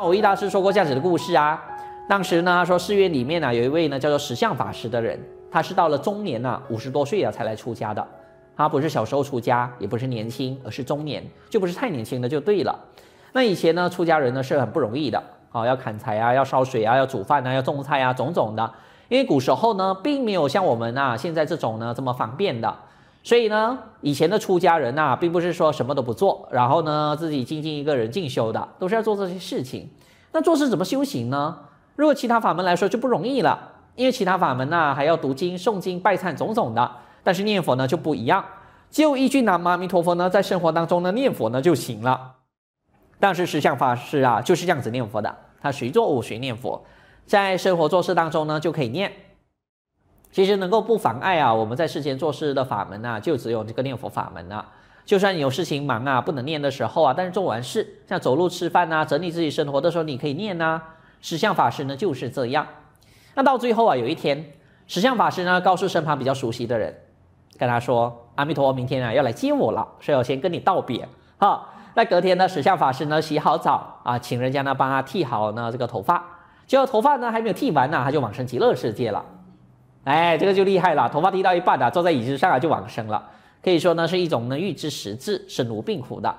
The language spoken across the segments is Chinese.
蕅益大师说过这样子的故事啊。当时呢，说寺院里面呢有一位呢叫做石相法师的人，他是到了中年呢五十多岁啊才来出家的。他不是小时候出家，也不是年轻，而是中年，就不是太年轻的就对了。那以前呢，出家人呢是很不容易的，啊，要砍柴啊，要烧水啊，要煮饭啊，要种菜啊，种种的。因为古时候呢，并没有像我们啊现在这种呢这么方便的，所以呢，以前的出家人呐，并不是说什么都不做，然后呢自己静静一个人静修的，都是要做这些事情。那做事怎么修行呢？如果其他法门来说就不容易了，因为其他法门呐还要读经、诵经、拜忏种种的，但是念佛呢就不一样，就一句南无阿弥陀佛呢，在生活当中呢念佛呢就行了。但是实相法师啊，就是这样子念佛的。他随做随念佛，在生活做事当中呢，就可以念。其实能够不妨碍啊，我们在世间做事的法门啊，就只有这个念佛法门啊。就算有事情忙啊，不能念的时候啊，但是做完事，像走路、吃饭啊，整理自己生活的时候，你可以念呐、啊。实相法师呢就是这样。那到最后啊，有一天，实相法师呢告诉身旁比较熟悉的人，跟他说：“阿弥陀佛，明天啊要来接我了，所以我先跟你道别。”哈。那隔天呢，实相法师呢洗好澡啊，请人家呢帮他剃好呢这个头发，结果头发呢还没有剃完呢，他就往生极乐世界了。哎，这个就厉害了，头发剃到一半啊，坐在椅子上啊就往生了，可以说呢是一种呢预知时至、身无病苦的。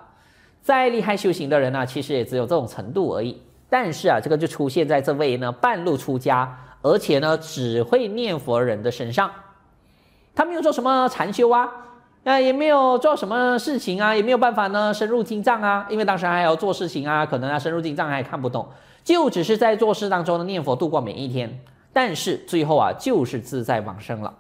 再厉害修行的人呢，其实也只有这种程度而已。但是啊，这个就出现在这位呢半路出家，而且呢只会念佛人的身上，他没有做什么禅修啊。那也没有做什么事情啊，也没有办法呢深入经藏啊，因为当时还要做事情啊，可能啊深入经藏还看不懂，就只是在做事当中呢念佛度过每一天，但是最后啊就是自在往生了。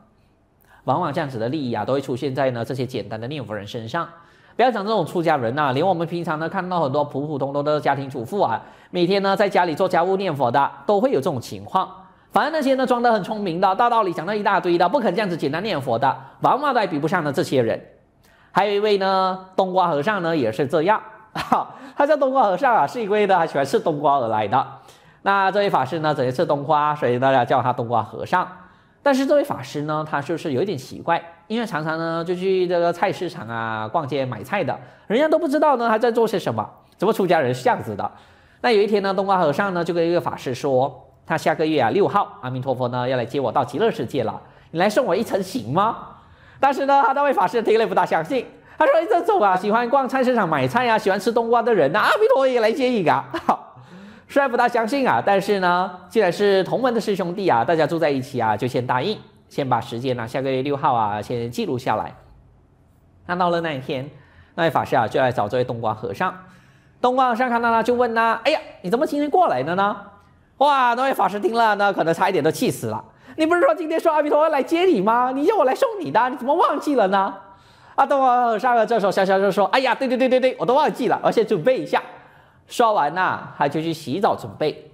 往往这样子的利益啊都会出现在呢这些简单的念佛人身上。不要讲这种出家人呐、啊，连我们平常呢看到很多普普通通的家庭主妇啊，每天呢在家里做家务念佛的，都会有这种情况。反正那些呢装得很聪明的，大道理讲了一大堆的，不肯这样子简单念佛的，往往都还比不上呢这些人。还有一位呢，冬瓜和尚呢也是这样，哈，他叫冬瓜和尚啊，是因为呢他喜欢吃冬瓜而来的。那这位法师呢，整天吃冬瓜，所以大家叫他冬瓜和尚。但是这位法师呢，他就是有一点奇怪，因为常常呢就去这个菜市场啊逛街买菜的，人家都不知道呢他在做些什么，怎么出家人是这样子的？那有一天呢，冬瓜和尚呢就跟一个法师说。他下个月啊六号，阿弥陀佛呢要来接我到极乐世界了，你来送我一程行吗？但是呢，他那位法师听了不大相信，他说：“这种啊喜欢逛菜市场买菜啊，喜欢吃冬瓜的人呐、啊，阿弥陀佛也来接一个。”好，虽然不大相信啊，但是呢，既然是同门的师兄弟啊，大家住在一起啊，就先答应，先把时间呢、啊，下个月六号啊，先记录下来。那到了那一天，那位法师啊就来找这位冬瓜和尚，冬瓜和尚看到他就问他：“哎呀，你怎么今天过来的呢？”哇，那位法师听了呢，可能差一点都气死了。你不是说今天说阿弥陀佛来接你吗？你叫我来送你的，你怎么忘记了呢？啊，冬瓜和尚这时候笑笑就说：“哎呀，对对对对对，我都忘记了，我先准备一下。”说完呢，他就去洗澡准备。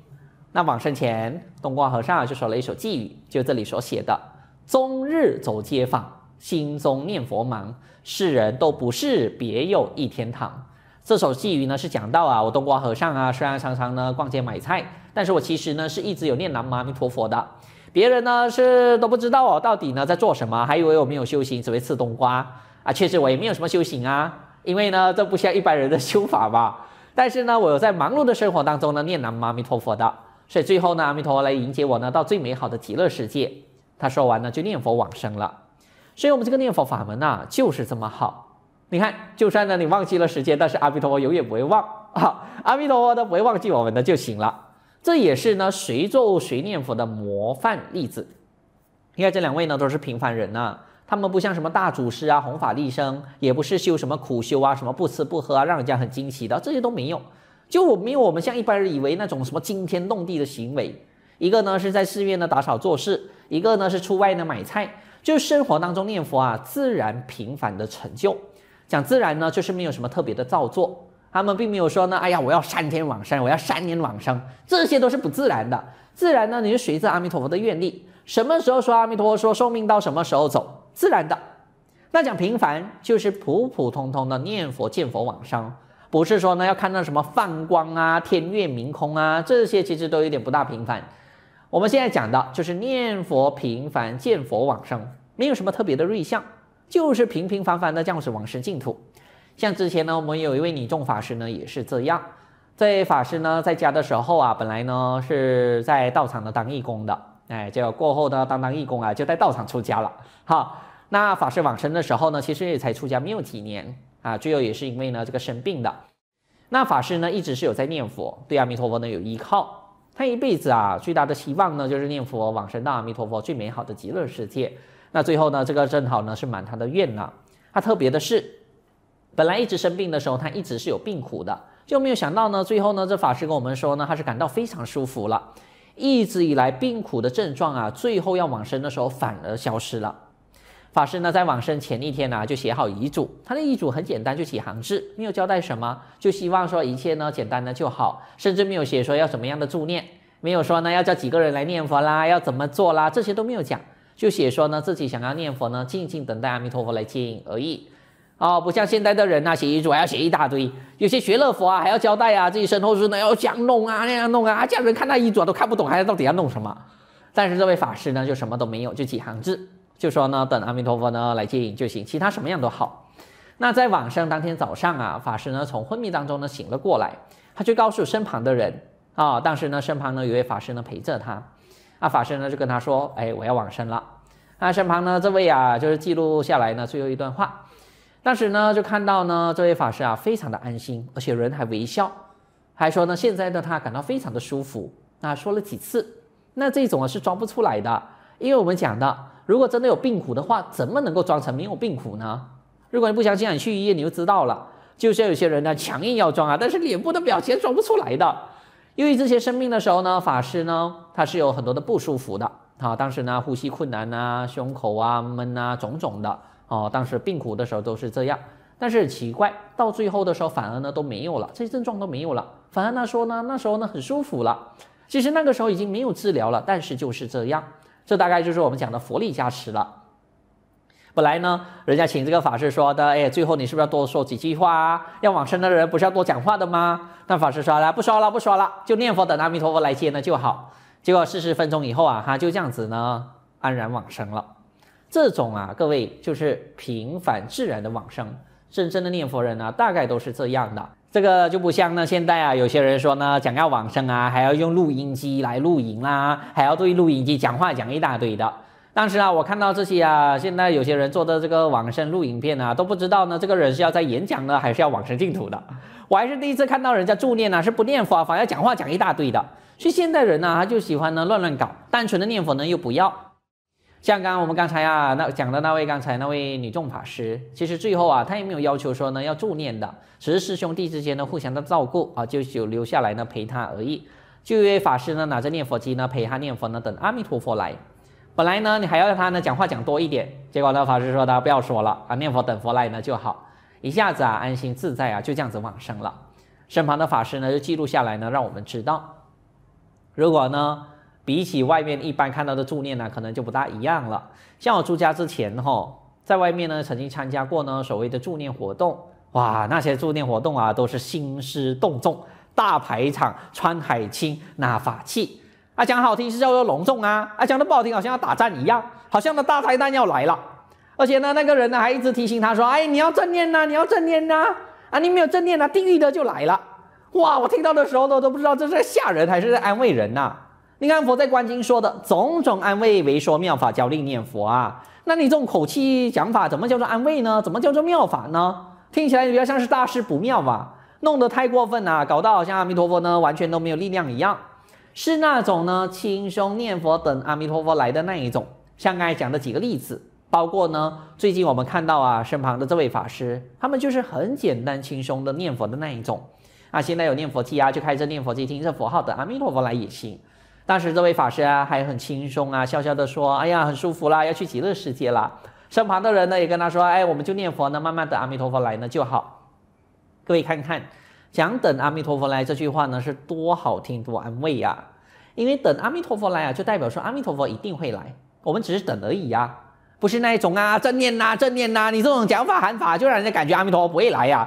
那往生前，冬瓜和尚就说了一首偈语，就这里所写的：“终日走街坊，心中念佛忙，世人都不是别有一天堂。”这首偈语呢是讲到啊，我冬瓜和尚啊，虽然常常呢逛街买菜，但是我其实呢是一直有念南无阿弥陀佛的。别人呢是都不知道我到底呢在做什么，还以为我没有修行，只会吃冬瓜啊。确实我也没有什么修行啊，因为呢这不像一般人的修法吧。但是呢，我有在忙碌的生活当中呢念南无阿弥陀佛的，所以最后呢阿弥陀佛来迎接我呢到最美好的极乐世界。他说完呢就念佛往生了。所以我们这个念佛法门啊就是这么好。你看，就算呢你忘记了时间，但是阿弥陀佛永远不会忘啊！阿弥陀佛都不会忘记我们的就行了。这也是呢随做随念佛的模范例子。你看这两位呢都是平凡人啊，他们不像什么大祖师啊、弘法利生，也不是修什么苦修啊、什么不吃不喝啊，让人家很惊奇的，这些都没有。就我没有我们像一般人以为那种什么惊天动地的行为。一个呢是在寺院呢打扫做事，一个呢是出外呢买菜，就是生活当中念佛啊，自然平凡的成就。讲自然呢，就是没有什么特别的造作，他们并没有说呢，哎呀，我要三天往生，我要三年往生，这些都是不自然的。自然呢，你就随着阿弥陀佛的愿力，什么时候说阿弥陀佛说寿命到什么时候走，自然的。那讲平凡，就是普普通通的念佛见佛往生，不是说呢要看到什么放光啊、天月明空啊，这些其实都有点不大平凡。我们现在讲的就是念佛平凡见佛往生，没有什么特别的瑞相。就是平平凡凡的这样子往生净土，像之前呢，我们有一位女众法师呢，也是这样。这法师呢，在家的时候啊，本来呢是在道场呢当义工的，哎，结果过后呢，当当义工啊，就在道场出家了。哈，那法师往生的时候呢，其实也才出家没有几年啊，最后也是因为呢这个生病的。那法师呢，一直是有在念佛，对阿弥陀佛呢有依靠。他一辈子啊，最大的希望呢，就是念佛往生到阿弥陀佛最美好的极乐世界。那最后呢，这个正好呢是满他的愿呐。他特别的是，本来一直生病的时候，他一直是有病苦的。就没有想到呢，最后呢，这法师跟我们说呢，他是感到非常舒服了，一直以来病苦的症状啊，最后要往生的时候反而消失了。法师呢，在往生前一天呢，就写好遗嘱，他的遗嘱很简单，就几行字，没有交代什么，就希望说一切呢简单的就好，甚至没有写说要怎么样的助念，没有说呢要叫几个人来念佛啦，要怎么做啦，这些都没有讲，就写说呢自己想要念佛呢，静静等待阿弥陀佛来接引而已。哦，不像现在的人呐、啊，写遗嘱还要写一大堆，有些学了佛啊，还要交代啊，自己身后事呢要这样弄啊，那样弄啊，这样人看他遗嘱都看不懂，还要到底要弄什么？但是这位法师呢，就什么都没有，就几行字，就说呢，等阿弥陀佛呢来接引就行，其他什么样都好。那在往生当天早上啊，法师呢从昏迷当中呢醒了过来，他就告诉身旁的人啊、当时呢身旁呢有位法师呢陪着他，啊法师呢就跟他说，哎，我要往生了。那身旁呢这位啊就是记录下来呢最后一段话。当时呢，就看到呢，这位法师啊，非常的安心，而且人还微笑，还说呢，现在的他感到非常的舒服。那说了几次，那这种啊是装不出来的，因为我们讲的，如果真的有病苦的话，怎么能够装成没有病苦呢？如果你不相信，你去医院你就知道了。就像有些人呢，强硬要装啊，但是脸部的表情装不出来的。因为这些生病的时候呢，法师呢，他是有很多的不舒服的啊，当时呢，呼吸困难啊，胸口啊闷啊，种种的。哦，当时病苦的时候都是这样，但是奇怪，到最后的时候反而呢都没有了，这些症状都没有了，反而呢说呢，那时候呢很舒服了。其实那个时候已经没有治疗了，但是就是这样，这大概就是我们讲的佛力加持了。本来呢，人家请这个法师说的，哎，最后你是不是要多说几句话啊？要往生的人不是要多讲话的吗？但法师说了，不说了，不说了，就念佛等阿弥陀佛来接呢就好。结果四十分钟以后啊，他就这样子呢安然往生了。这种啊，各位就是平凡自然的往生。真正的念佛人呢，大概都是这样的。这个就不像呢，现在啊，有些人说呢，讲要往生啊，还要用录音机来录音啦，还要对录音机讲话讲一大堆的。当时啊，我看到这些啊，现在有些人做的这个往生录影片啊，都不知道呢，这个人是要在演讲呢，还是要往生净土的。我还是第一次看到人家助念呢，是不念佛，反而讲话讲一大堆的。所以现代人呢，他就喜欢呢乱乱搞，单纯的念佛呢又不要。像刚刚我们刚才啊，那讲的那位刚才那位女众法师，其实最后啊，他也没有要求说呢要助念的，只是师兄弟之间呢互相的照顾啊，就就留下来呢陪他而已。就一位法师呢拿着念佛机呢陪他念佛呢，等阿弥陀佛来。本来呢你还要让他呢讲话讲多一点，结果呢法师说他不要说了啊，念佛等佛来呢就好，一下子啊安心自在啊，就这样子往生了。身旁的法师呢就记录下来呢，让我们知道，如果呢。比起外面一般看到的助念呢，可能就不大一样了。像我出家之前哈，在外面呢曾经参加过呢所谓的助念活动，哇，那些助念活动啊都是兴师动众，大排场，穿海青，拿法器，啊讲好听是叫做隆重啊，啊讲的不好听好像要打仗一样，好像那大灾难要来了。而且呢那个人呢还一直提醒他说，哎你要正念呐，你要正念呐，啊你没有正念呐，地狱的就来了。哇，我听到的时候都都不知道这是在吓人还是在安慰人呐。你看佛在观经说的种种安慰为说妙法教令念佛啊，那你这种口气讲法怎么叫做安慰呢？怎么叫做妙法呢？听起来比较像是大事不妙吧，弄得太过分了，搞到好像阿弥陀佛呢完全都没有力量一样，是那种呢轻松念佛等阿弥陀佛来的那一种。像刚才讲的几个例子，包括呢最近我们看到啊身旁的这位法师，他们就是很简单轻松的念佛的那一种啊。现在有念佛机啊，就开着念佛机听着佛号等阿弥陀佛来也行。当时这位法师啊，还很轻松啊，笑笑的说：“哎呀，很舒服啦，要去极乐世界啦。”身旁的人呢，也跟他说：“哎，我们就念佛呢，慢慢等阿弥陀佛来呢就好。”各位看看，讲等阿弥陀佛来这句话呢，是多好听，多安慰呀！因为等阿弥陀佛来啊，就代表说阿弥陀佛一定会来，我们只是等而已呀，不是那一种啊，正念呐，正念呐，你这种讲法喊法，就让人家感觉阿弥陀佛不会来呀。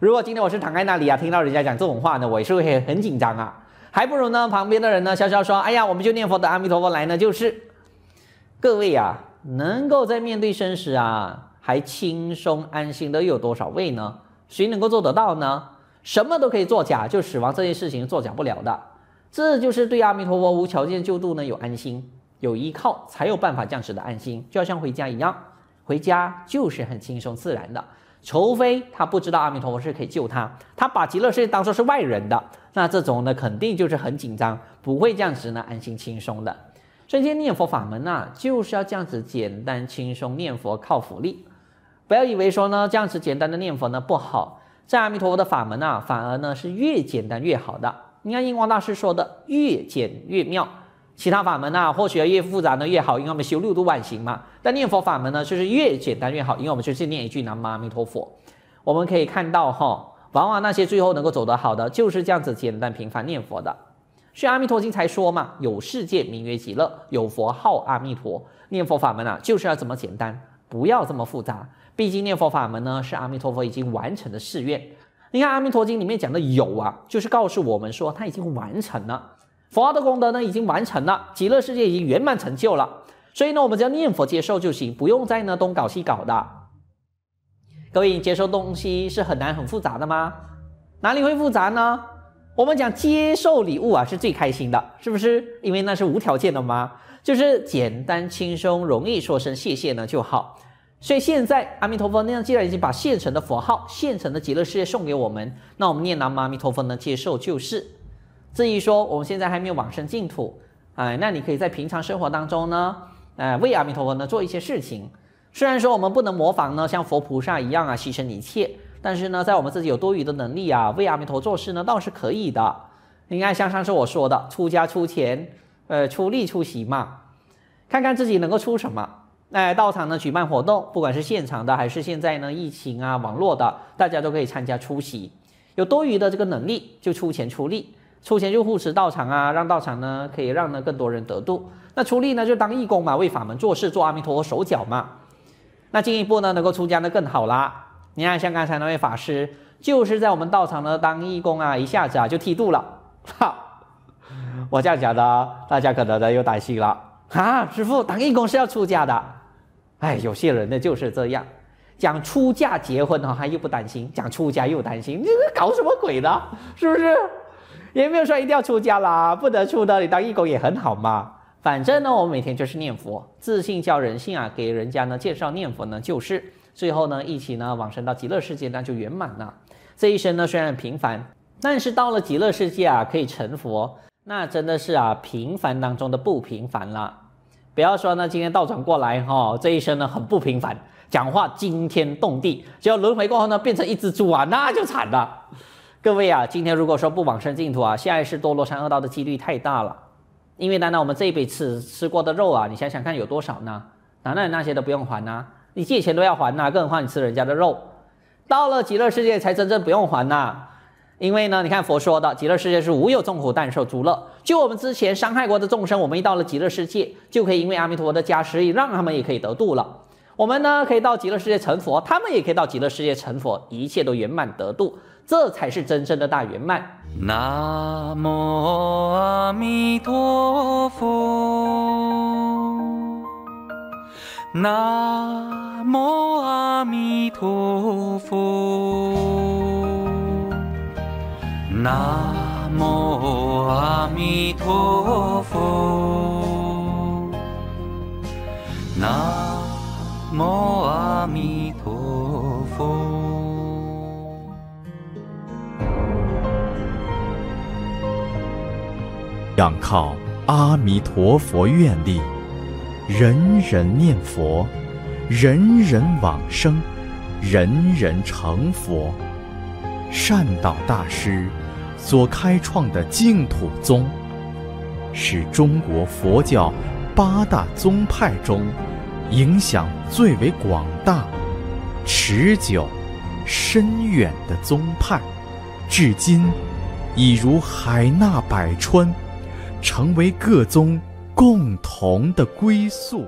如果今天我是躺在那里啊，听到人家讲这种话呢，我也是会很很紧张啊。还不如呢，旁边的人呢笑笑说：“哎呀，我们就念佛的阿弥陀佛来呢。”就是各位啊，能够在面对生死啊还轻松安心的又有多少位呢？谁能够做得到呢？什么都可以作假，就死亡这件事情作假不了的。这就是对阿弥陀佛无条件救度呢，有安心，有依靠，才有办法这样子的安心，就好像回家一样，回家就是很轻松自然的。除非他不知道阿弥陀佛是可以救他，他把极乐世界当做是外人的，那这种呢肯定就是很紧张，不会这样子呢安心轻松的。所以，这些念佛法门啊，就是要这样子简单轻松念佛，靠福力。不要以为说呢这样子简单的念佛呢不好，在阿弥陀佛的法门啊，反而呢是越简单越好的。你看印光大师说的，越简越妙。其他法门啊，或许越复杂呢越好，因为我们修六度万行嘛。但念佛法门呢，就是越简单越好，因为我们就是念一句南无阿弥陀佛。我们可以看到哈，往往那些最后能够走得好的，就是这样子简单平凡念佛的。所以阿弥陀经才说嘛，有世界名曰极乐，有佛号阿弥陀。念佛法门啊，就是要这么简单，不要这么复杂。毕竟念佛法门呢，是阿弥陀佛已经完成的誓愿。你看阿弥陀经里面讲的有啊，就是告诉我们说他已经完成了。佛的功德呢，已经完成了，极乐世界已经圆满成就了。所以呢，我们只要念佛接受就行，不用再呢东搞西搞的。各位，你接受东西是很难很复杂的吗？哪里会复杂呢？我们讲接受礼物啊，是最开心的，是不是？因为那是无条件的嘛，就是简单轻松容易说声谢谢呢就好。所以现在阿弥陀佛那样，既然已经把现成的佛号、现成的极乐世界送给我们，那我们念南无阿弥陀佛呢，接受就是。至于说我们现在还没有往生净土，哎，那你可以在平常生活当中呢，哎，为阿弥陀佛呢做一些事情。虽然说我们不能模仿呢，像佛菩萨一样啊，牺牲一切，但是呢，在我们自己有多余的能力啊，为阿弥陀做事呢，倒是可以的。你看，像上次我说的，出家出钱，呃，出力出席嘛，看看自己能够出什么。哎，道场呢举办活动，不管是现场的还是现在呢疫情啊网络的，大家都可以参加出席。有多余的这个能力，就出钱出力。出钱就护持道场啊，让道场呢可以让呢更多人得度。那出力呢就当义工嘛，为法门做事，做阿弥陀佛手脚嘛。那进一步呢能够出家呢更好啦。你看像刚才那位法师，就是在我们道场呢当义工啊，一下子啊就剃度了。哈，我这样讲的，大家可能呢又担心了啊，师父当义工是要出家的。哎，有些人呢就是这样，讲出嫁结婚哈，他又不担心；讲出家又担心，你这搞什么鬼的？是不是？也没有说一定要出家啦，不得出的，你当义工也很好嘛。反正呢，我每天就是念佛，自信教人性啊，给人家呢介绍念佛呢，就是最后呢一起呢往生到极乐世界，那就圆满了。这一生呢虽然平凡，但是到了极乐世界啊，可以成佛，那真的是啊平凡当中的不平凡了。不要说呢今天倒转过来哈、哦，这一生呢很不平凡，讲话惊天动地，只要轮回过后呢变成一只猪啊，那就惨了。各位啊，今天如果说不往生净土啊，下一世堕落三恶道的几率太大了。因为难道我们这一辈子吃过的肉啊，你想想看有多少呢？难道你那些都不用还呢？你借钱都要还呐，更何况你吃人家的肉。到了极乐世界才真正不用还呐。因为呢，你看佛说的极乐世界是无有众苦，但受诸乐。就我们之前伤害过的众生，我们一到了极乐世界，就可以因为阿弥陀佛的加持，让他们也可以得度了。我们呢，可以到极乐世界成佛，他们也可以到极乐世界成佛，一切都圆满得度。这才是真正的大圆满。南无阿弥陀佛，南无阿弥陀佛，南无阿弥陀佛，南无阿弥仰靠阿弥陀佛愿力，人人念佛，人人往生，人人成佛。善导大师所开创的净土宗，是中国佛教八大宗派中影响最为广大、持久、深远的宗派，至今已如海纳百川。成为各宗共同的归宿。